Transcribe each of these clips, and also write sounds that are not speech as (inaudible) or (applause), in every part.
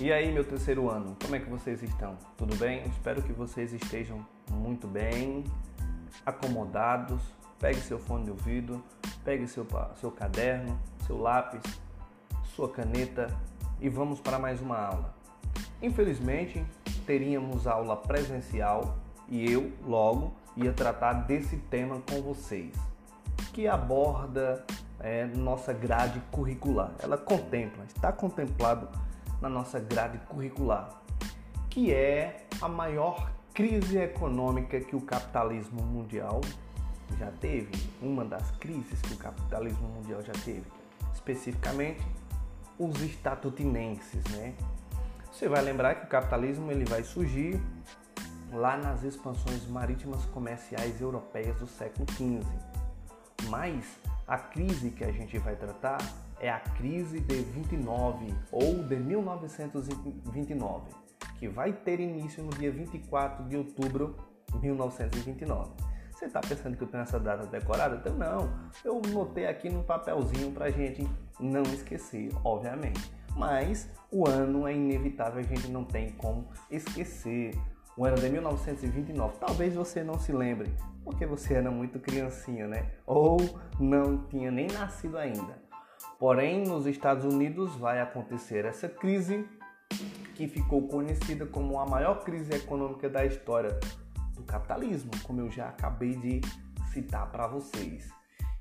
E aí, meu terceiro ano, como é que vocês estão? Tudo bem? Espero que vocês estejam muito bem, acomodados. Pegue seu fone de ouvido, pegue seu, seu caderno, seu lápis, sua caneta e vamos para mais uma aula. Infelizmente, teríamos aula presencial e eu, logo, ia tratar desse tema com vocês, que aborda é, nossa grade curricular. Ela contempla, está contemplado na nossa grade curricular, que é a maior crise econômica que o capitalismo mundial já teve, uma das crises que o capitalismo mundial já teve, especificamente os estatutinenses, né? Você vai lembrar que o capitalismo ele vai surgir lá nas expansões marítimas comerciais europeias do século XV. Mas a crise que a gente vai tratar é a crise de 29 ou de 1929, que vai ter início no dia 24 de outubro de 1929. Você está pensando que eu tenho essa data decorada? Então não, eu notei aqui num papelzinho para gente não esquecer, obviamente. Mas o ano é inevitável, a gente não tem como esquecer. O ano de 1929. Talvez você não se lembre, porque você era muito criancinha, né? Ou não tinha nem nascido ainda. Porém, nos Estados Unidos vai acontecer essa crise que ficou conhecida como a maior crise econômica da história do capitalismo, como eu já acabei de citar para vocês.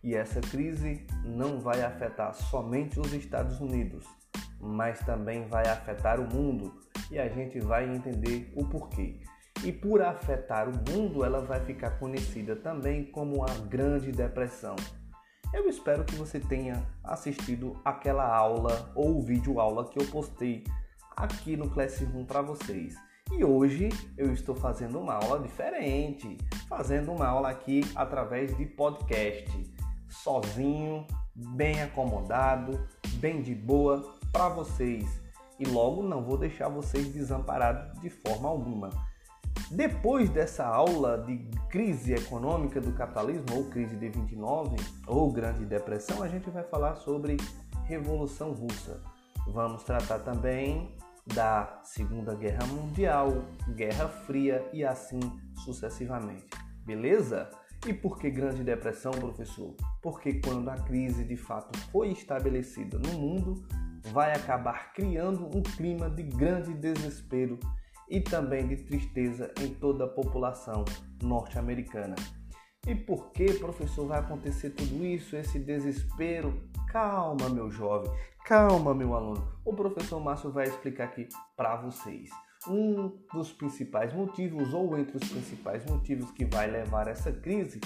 E essa crise não vai afetar somente os Estados Unidos, mas também vai afetar o mundo e a gente vai entender o porquê. E por afetar o mundo, ela vai ficar conhecida também como a Grande Depressão. Eu espero que você tenha assistido aquela aula ou vídeo aula que eu postei aqui no Classroom para vocês. E hoje eu estou fazendo uma aula diferente, fazendo uma aula aqui através de podcast, sozinho, bem acomodado, bem de boa para vocês. E logo não vou deixar vocês desamparados de forma alguma. Depois dessa aula de crise econômica do capitalismo, ou crise de 29, ou Grande Depressão, a gente vai falar sobre Revolução Russa. Vamos tratar também da Segunda Guerra Mundial, Guerra Fria e assim sucessivamente. Beleza? E por que Grande Depressão, professor? Porque quando a crise de fato foi estabelecida no mundo, vai acabar criando um clima de grande desespero e também de tristeza em toda a população norte-americana. E por que, professor, vai acontecer tudo isso, esse desespero? Calma, meu jovem, calma, meu aluno. O professor Márcio vai explicar aqui para vocês. Um dos principais motivos, ou entre os principais motivos que vai levar essa crise,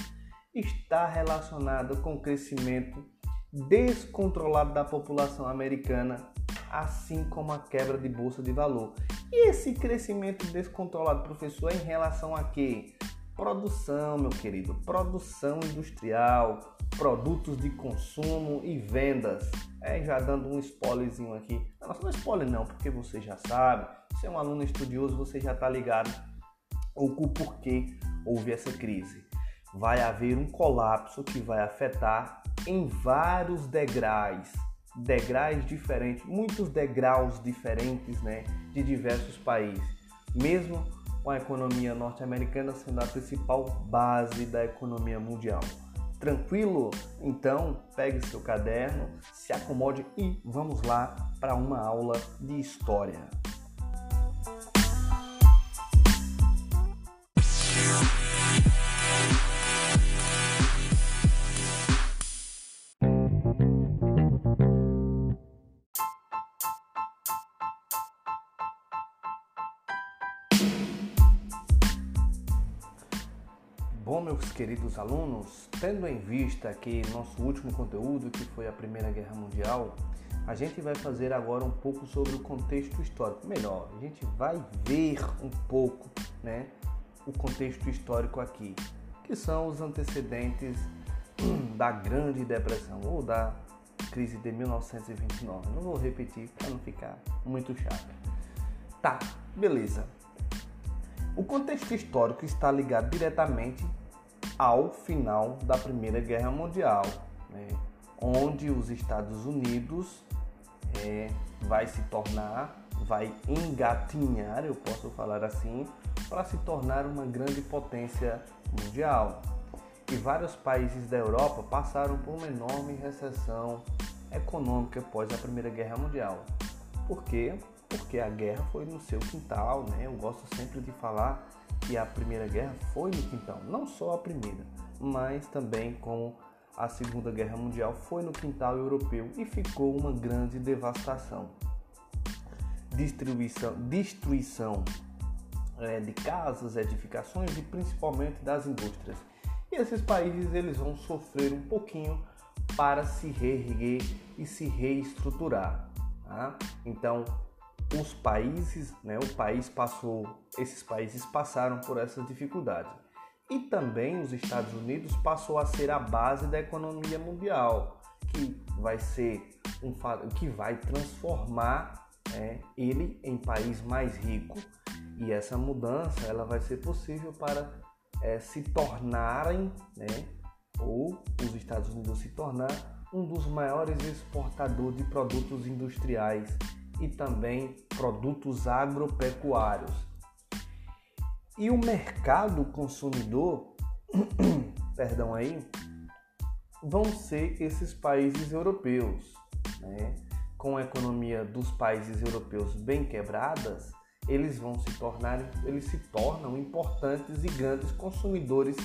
está relacionado com o crescimento descontrolado da população americana assim como a quebra de bolsa de valor. E esse crescimento descontrolado, professor, é em relação a quê? Produção, meu querido, produção industrial, produtos de consumo e vendas. É, já dando um spoilerzinho aqui. Não, não é spoiler não, porque você já sabe. Você é um aluno estudioso, você já está ligado o porquê houve essa crise. Vai haver um colapso que vai afetar em vários degraus degraus diferentes, muitos degraus diferentes né, de diversos países, mesmo com a economia norte-americana sendo a principal base da economia mundial. Tranquilo? Então pegue seu caderno, se acomode e vamos lá para uma aula de história. Bom, meus queridos alunos, tendo em vista que nosso último conteúdo, que foi a Primeira Guerra Mundial, a gente vai fazer agora um pouco sobre o contexto histórico. Melhor, a gente vai ver um pouco, né, o contexto histórico aqui, que são os antecedentes (clears throat) da Grande Depressão ou da crise de 1929. Não vou repetir para não ficar muito chato. Tá, beleza. O contexto histórico está ligado diretamente ao final da Primeira Guerra Mundial, né, onde os Estados Unidos é, vai se tornar, vai engatinhar, eu posso falar assim, para se tornar uma grande potência mundial. E vários países da Europa passaram por uma enorme recessão econômica após a Primeira Guerra Mundial. Por quê? Porque a guerra foi no seu quintal, né? Eu gosto sempre de falar que a Primeira Guerra foi no quintal, não só a primeira, mas também como a Segunda Guerra Mundial foi no quintal europeu e ficou uma grande devastação. Destruição, destruição é, de casas, edificações e principalmente das indústrias. E esses países eles vão sofrer um pouquinho para se reerguer e se reestruturar. Tá? Então, os países, né, o país passou, esses países passaram por essas dificuldades. E também os Estados Unidos passou a ser a base da economia mundial, que vai ser um que vai transformar é, ele em país mais rico. E essa mudança ela vai ser possível para é, se tornarem, né, ou os Estados Unidos se tornar um dos maiores exportadores de produtos industriais e também produtos agropecuários e o mercado consumidor, (clears throat) perdão aí, vão ser esses países europeus, né? Com a economia dos países europeus bem quebradas, eles vão se tornar, eles se tornam importantes e grandes consumidores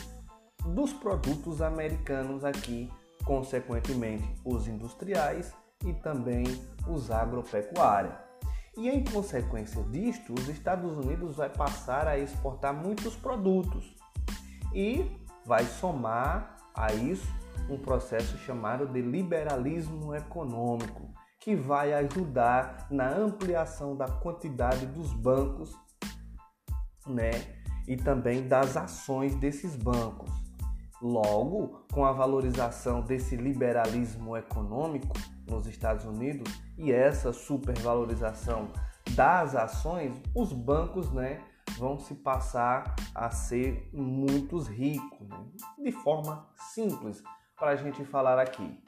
dos produtos americanos aqui, consequentemente os industriais e também os agropecuários. E em consequência disto, os Estados Unidos vai passar a exportar muitos produtos e vai somar a isso um processo chamado de liberalismo econômico, que vai ajudar na ampliação da quantidade dos bancos, né, e também das ações desses bancos. Logo, com a valorização desse liberalismo econômico, nos Estados Unidos e essa supervalorização das ações, os bancos né, vão se passar a ser muitos ricos, né? de forma simples para a gente falar aqui.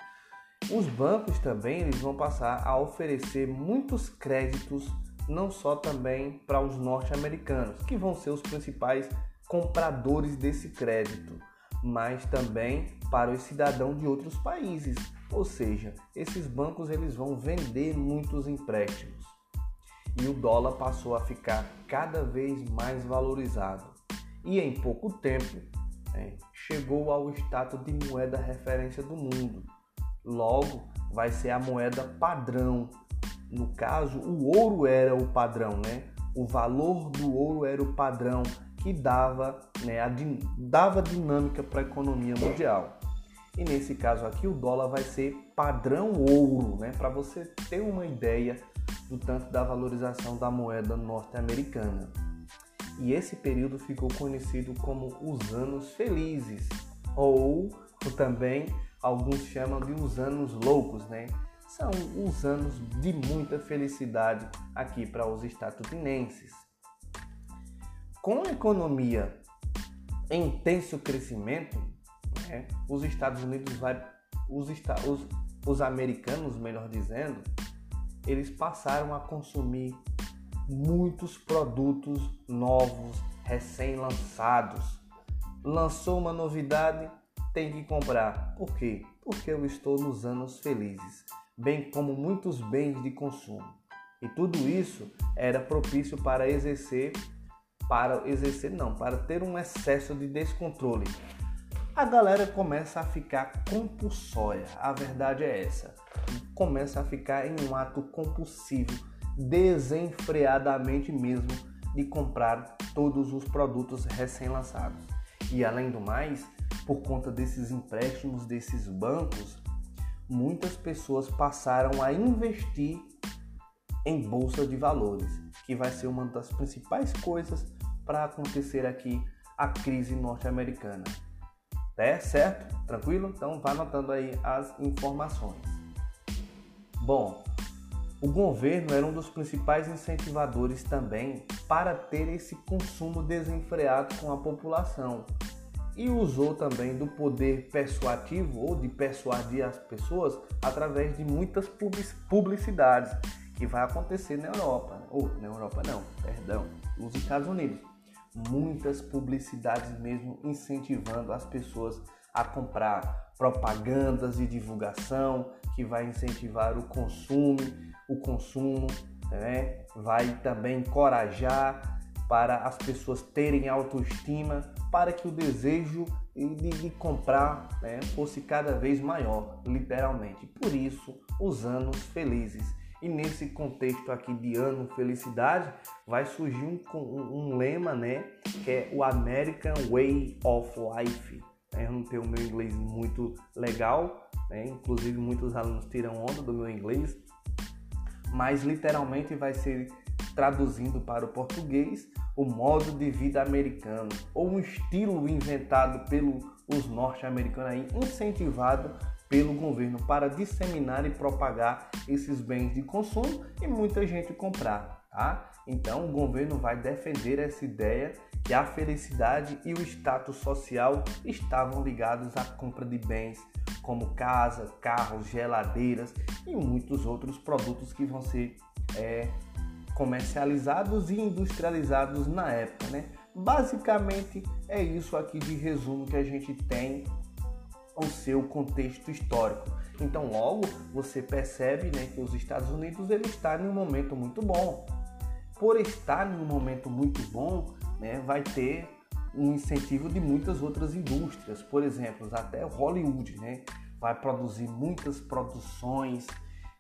Os bancos também eles vão passar a oferecer muitos créditos, não só também para os norte-americanos, que vão ser os principais compradores desse crédito, mas também para os cidadãos de outros países, ou seja, esses bancos eles vão vender muitos empréstimos e o dólar passou a ficar cada vez mais valorizado e em pouco tempo né, chegou ao status de moeda referência do mundo. Logo, vai ser a moeda padrão. No caso, o ouro era o padrão, né? O valor do ouro era o padrão que dava, né, a, dava dinâmica para a economia mundial. E nesse caso aqui o dólar vai ser padrão ouro, né? Para você ter uma ideia do tanto da valorização da moeda norte-americana. E esse período ficou conhecido como os anos felizes, ou, ou também alguns chamam de os anos loucos, né? São os anos de muita felicidade aqui para os estadunidenses. Com a economia em intenso crescimento, né? Os Estados Unidos vai, os, os, os americanos, melhor dizendo, eles passaram a consumir muitos produtos novos, recém-lançados. Lançou uma novidade, tem que comprar. Por quê? Porque eu estou nos anos felizes, bem como muitos bens de consumo. E tudo isso era propício para exercer, para exercer não, para ter um excesso de descontrole, a galera começa a ficar compulsória. A verdade é essa. Começa a ficar em um ato compulsivo, desenfreadamente mesmo, de comprar todos os produtos recém-lançados. E além do mais, por conta desses empréstimos desses bancos, muitas pessoas passaram a investir em bolsa de valores, que vai ser uma das principais coisas para acontecer aqui a crise norte-americana. É certo? Tranquilo? Então vá anotando aí as informações. Bom, o governo era um dos principais incentivadores também para ter esse consumo desenfreado com a população e usou também do poder persuativo ou de persuadir as pessoas através de muitas publicidades que vai acontecer na Europa, ou na Europa não, perdão, nos Estados Unidos. Muitas publicidades mesmo incentivando as pessoas a comprar propagandas de divulgação que vai incentivar o consumo, o consumo, né? vai também encorajar para as pessoas terem autoestima, para que o desejo de, de comprar né, fosse cada vez maior, literalmente. Por isso, os anos felizes. E nesse contexto aqui de ano felicidade, vai surgir um, um, um lema, né, que é o American Way of Life. Eu não tenho o meu inglês muito legal, né? inclusive muitos alunos tiram onda do meu inglês, mas literalmente vai ser traduzindo para o português o modo de vida americano ou um estilo inventado pelos norte-americanos incentivado pelo governo para disseminar e propagar esses bens de consumo e muita gente comprar, tá? Então o governo vai defender essa ideia que a felicidade e o status social estavam ligados à compra de bens como casa, carros, geladeiras e muitos outros produtos que vão ser é, comercializados e industrializados na época, né? Basicamente é isso aqui de resumo que a gente tem o seu contexto histórico. Então logo você percebe né, que os Estados Unidos está em um momento muito bom. Por estar em um momento muito bom, né, vai ter um incentivo de muitas outras indústrias, por exemplo, até Hollywood, né, vai produzir muitas produções,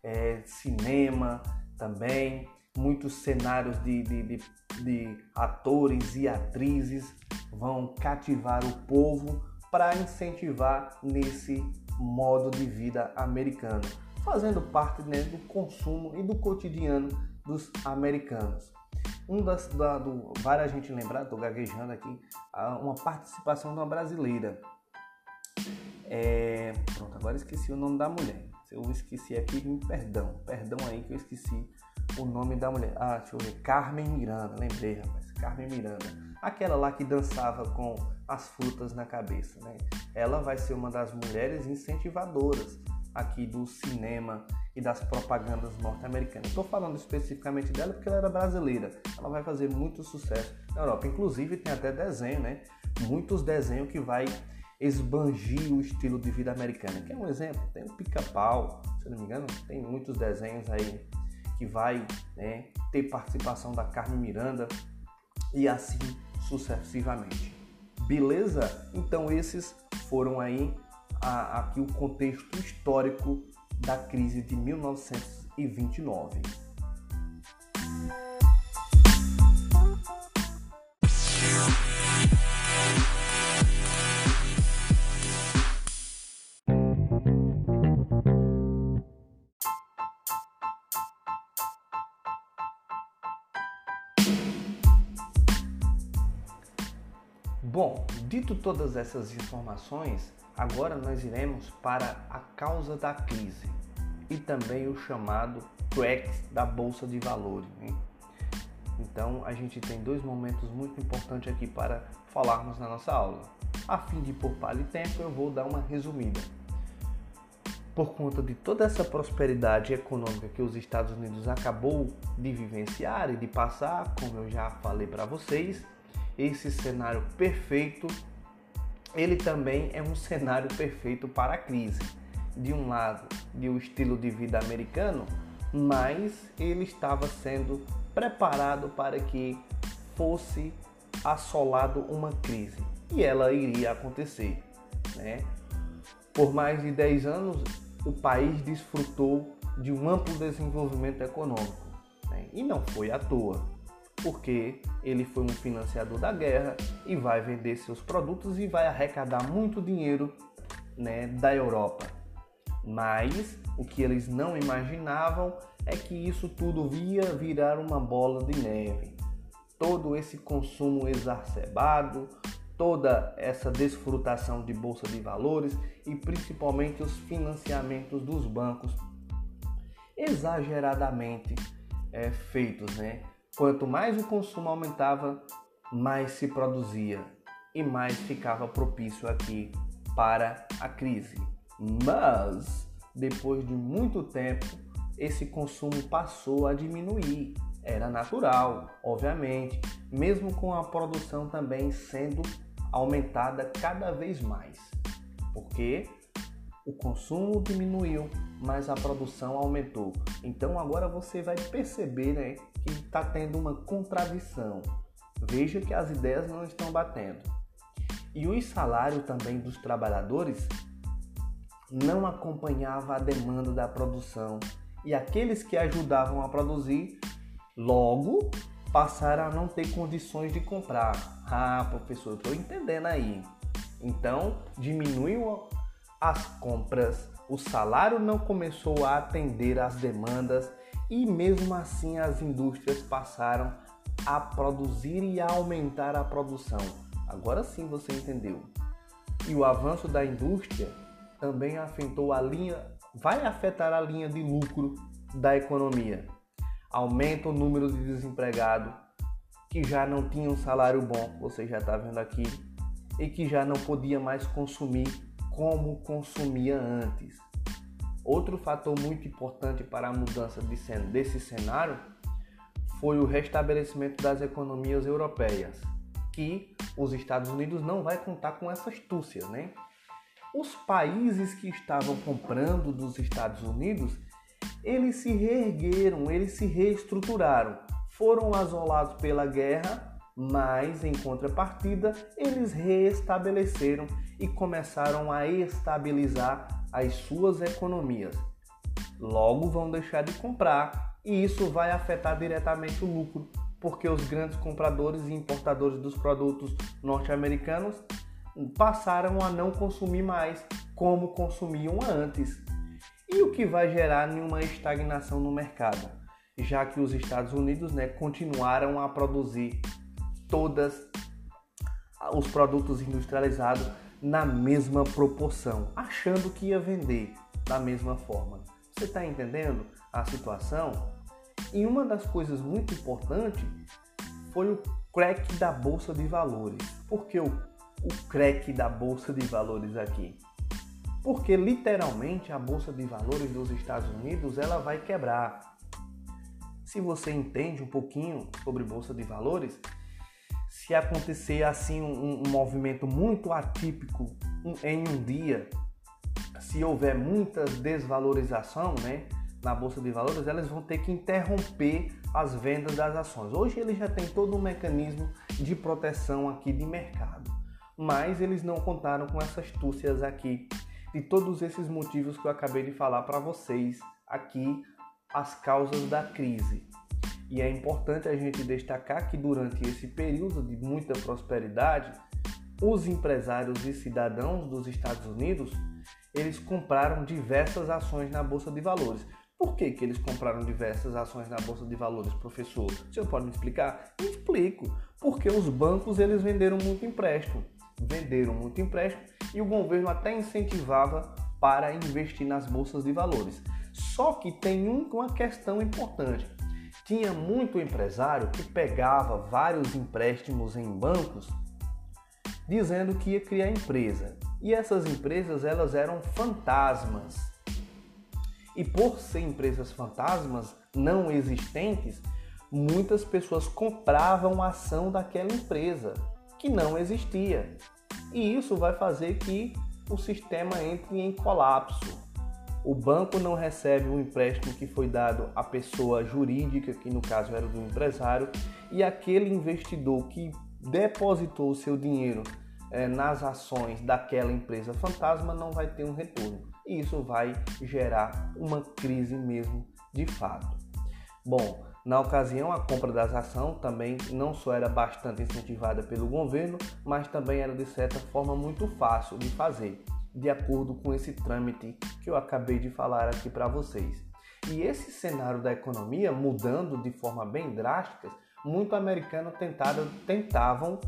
é, cinema também, muitos cenários de, de, de, de atores e atrizes vão cativar o povo para incentivar nesse modo de vida americano, fazendo parte né, do consumo e do cotidiano dos americanos. Um das da, do, vale a gente lembrar, estou gaguejando aqui, uma participação de uma brasileira. É, pronto, agora esqueci o nome da mulher. Se eu esqueci aqui, me perdão. Perdão aí que eu esqueci o nome da mulher. Ah, deixa eu ver. Carmen Miranda, lembrei, rapaz. Carmen Miranda. Aquela lá que dançava com as frutas na cabeça, né? Ela vai ser uma das mulheres incentivadoras aqui do cinema e das propagandas norte-americanas. Estou falando especificamente dela porque ela era brasileira. Ela vai fazer muito sucesso na Europa. Inclusive tem até desenho, né? Muitos desenhos que vai esbangir o estilo de vida americana. Quer um exemplo? Tem o Pica-Pau, se não me engano, tem muitos desenhos aí que vai né, ter participação da Carmen Miranda e assim sucessivamente. Beleza? Então esses foram aí a, aqui o contexto histórico da crise de 1929. Bom, dito todas essas informações, agora nós iremos para a causa da crise e também o chamado crack da bolsa de valores. Né? Então a gente tem dois momentos muito importantes aqui para falarmos na nossa aula. A fim de poupar tempo, eu vou dar uma resumida. Por conta de toda essa prosperidade econômica que os Estados Unidos acabou de vivenciar e de passar, como eu já falei para vocês, esse cenário perfeito, ele também é um cenário perfeito para a crise. De um lado, de um estilo de vida americano, mas ele estava sendo preparado para que fosse assolado uma crise e ela iria acontecer. Né? Por mais de 10 anos, o país desfrutou de um amplo desenvolvimento econômico né? e não foi à toa porque ele foi um financiador da guerra e vai vender seus produtos e vai arrecadar muito dinheiro né, da Europa. Mas o que eles não imaginavam é que isso tudo via virar uma bola de neve. Todo esse consumo exacerbado, toda essa desfrutação de bolsa de valores e principalmente os financiamentos dos bancos exageradamente é, feitos, né? Quanto mais o consumo aumentava, mais se produzia e mais ficava propício aqui para a crise. Mas depois de muito tempo, esse consumo passou a diminuir. Era natural, obviamente, mesmo com a produção também sendo aumentada cada vez mais. Porque o consumo diminuiu, mas a produção aumentou. Então agora você vai perceber né, está tendo uma contradição. Veja que as ideias não estão batendo. E o salário também dos trabalhadores não acompanhava a demanda da produção e aqueles que ajudavam a produzir logo passaram a não ter condições de comprar. Ah, professor, estou entendendo aí. Então diminuiu as compras, o salário não começou a atender às demandas e mesmo assim as indústrias passaram a produzir e a aumentar a produção. Agora sim você entendeu. E o avanço da indústria também afetou a linha, vai afetar a linha de lucro da economia. Aumenta o número de desempregados que já não tinham um salário bom, você já está vendo aqui, e que já não podia mais consumir como consumia antes. Outro fator muito importante para a mudança de desse cenário foi o restabelecimento das economias europeias, que os Estados Unidos não vai contar com essa astúcia, né? Os países que estavam comprando dos Estados Unidos, eles se reergueram, eles se reestruturaram, foram asolados pela guerra, mas em contrapartida, eles reestabeleceram e começaram a estabilizar as suas economias. Logo vão deixar de comprar e isso vai afetar diretamente o lucro, porque os grandes compradores e importadores dos produtos norte-americanos passaram a não consumir mais como consumiam antes. E o que vai gerar nenhuma estagnação no mercado, já que os Estados Unidos né, continuaram a produzir todos os produtos industrializados na mesma proporção, achando que ia vender da mesma forma. Você está entendendo a situação? E uma das coisas muito importantes foi o crack da bolsa de valores. Porque o o crack da bolsa de valores aqui? Porque literalmente a bolsa de valores dos Estados Unidos ela vai quebrar. Se você entende um pouquinho sobre bolsa de valores, se acontecer assim um, um movimento muito atípico em um dia, se houver muita desvalorização, né, na bolsa de valores, elas vão ter que interromper as vendas das ações. Hoje ele já tem todo um mecanismo de proteção aqui de mercado mas eles não contaram com essas astúcias aqui de todos esses motivos que eu acabei de falar para vocês aqui as causas da crise. E é importante a gente destacar que durante esse período de muita prosperidade, os empresários e cidadãos dos Estados Unidos, eles compraram diversas ações na bolsa de valores. Por que, que eles compraram diversas ações na bolsa de valores, professor? O senhor pode me explicar? Explico. Porque os bancos eles venderam muito empréstimo venderam muito empréstimo e o governo até incentivava para investir nas bolsas de valores. Só que tem uma questão importante. Tinha muito empresário que pegava vários empréstimos em bancos dizendo que ia criar empresa. E essas empresas elas eram fantasmas. E por ser empresas fantasmas não existentes, muitas pessoas compravam a ação daquela empresa que não existia. E isso vai fazer que o sistema entre em colapso. O banco não recebe o empréstimo que foi dado à pessoa jurídica, que no caso era do empresário, e aquele investidor que depositou seu dinheiro é, nas ações daquela empresa fantasma não vai ter um retorno. E isso vai gerar uma crise mesmo de fato. Bom, na ocasião, a compra das ações também não só era bastante incentivada pelo governo, mas também era de certa forma muito fácil de fazer, de acordo com esse trâmite que eu acabei de falar aqui para vocês. E esse cenário da economia mudando de forma bem drástica, muitos americanos tentaram, tentavam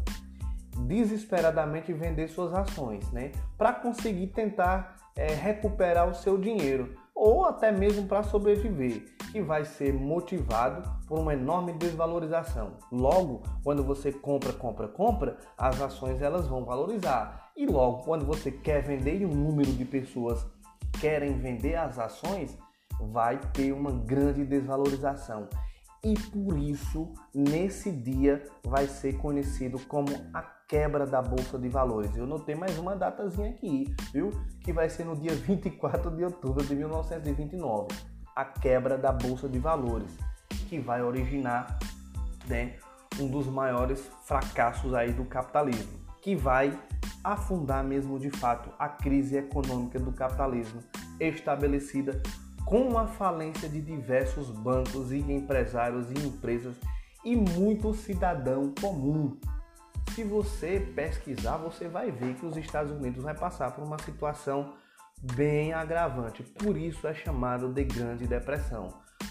desesperadamente vender suas ações, né, para conseguir tentar é, recuperar o seu dinheiro ou até mesmo para sobreviver, que vai ser motivado por uma enorme desvalorização. Logo, quando você compra, compra, compra, as ações elas vão valorizar. E logo, quando você quer vender e um número de pessoas querem vender as ações, vai ter uma grande desvalorização. E por isso, nesse dia, vai ser conhecido como a quebra da Bolsa de Valores. Eu notei mais uma datazinha aqui, viu? Que vai ser no dia 24 de outubro de 1929. A quebra da Bolsa de Valores, que vai originar né, um dos maiores fracassos aí do capitalismo, que vai afundar mesmo de fato a crise econômica do capitalismo estabelecida com a falência de diversos bancos e empresários e empresas e muito cidadão comum. Se você pesquisar, você vai ver que os Estados Unidos vai passar por uma situação bem agravante. Por isso é chamado de Grande Depressão.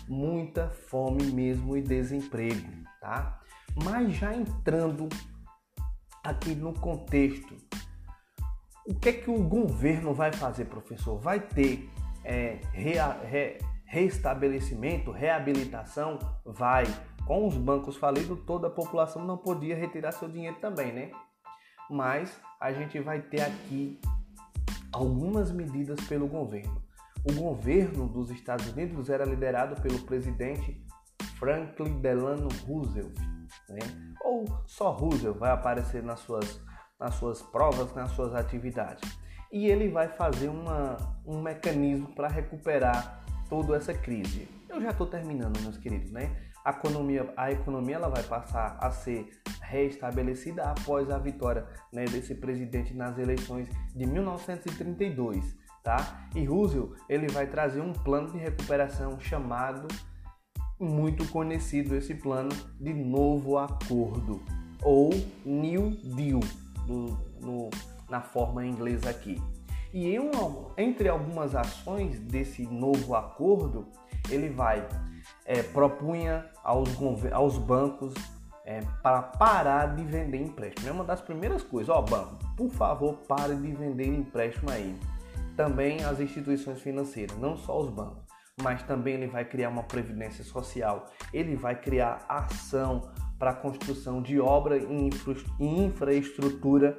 Muita fome mesmo e desemprego, tá? Mas já entrando aqui no contexto, o que é que o governo vai fazer, professor? Vai ter é, rea, re, reestabelecimento, reabilitação? Vai. Com os bancos falidos, toda a população não podia retirar seu dinheiro também, né? Mas a gente vai ter aqui algumas medidas pelo governo. O governo dos Estados Unidos era liderado pelo presidente Franklin Delano Roosevelt, né? ou só Roosevelt vai aparecer nas suas, nas suas provas, nas suas atividades. E ele vai fazer uma, um mecanismo para recuperar toda essa crise. Eu já estou terminando, meus queridos, né? A economia, a economia ela vai passar a ser reestabelecida após a vitória né, desse presidente nas eleições de 1932, tá? E Roosevelt ele vai trazer um plano de recuperação chamado muito conhecido esse plano de novo acordo ou New Deal no, na forma inglesa aqui. E em entre algumas ações desse novo acordo, ele vai é, propunha aos, aos bancos é, para parar de vender empréstimo. É uma das primeiras coisas. Ó, banco, por favor, pare de vender empréstimo aí. Também as instituições financeiras, não só os bancos, mas também ele vai criar uma previdência social. Ele vai criar ação para a construção de obra e infraestrutura.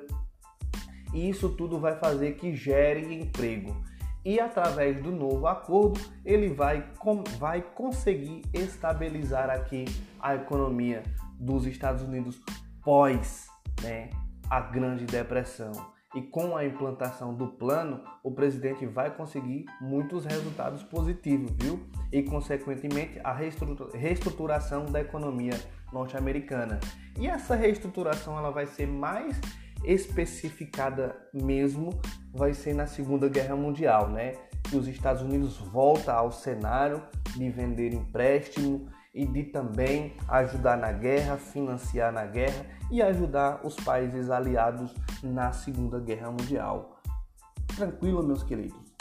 E isso tudo vai fazer que gere emprego e através do novo acordo ele vai, com, vai conseguir estabilizar aqui a economia dos Estados Unidos pós né, a Grande Depressão. E com a implantação do plano, o presidente vai conseguir muitos resultados positivos, viu? E, consequentemente, a reestruturação da economia norte-americana. E essa reestruturação ela vai ser mais especificada mesmo vai ser na Segunda Guerra Mundial, né? Que os Estados Unidos volta ao cenário de vender empréstimo e de também ajudar na guerra, financiar na guerra e ajudar os países aliados na Segunda Guerra Mundial. Tranquilo, meus queridos?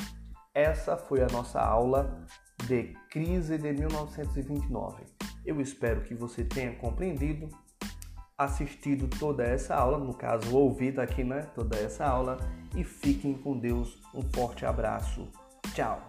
Essa foi a nossa aula de crise de 1929. Eu espero que você tenha compreendido assistido toda essa aula, no caso, ouvido aqui, né? Toda essa aula. E fiquem com Deus. Um forte abraço. Tchau.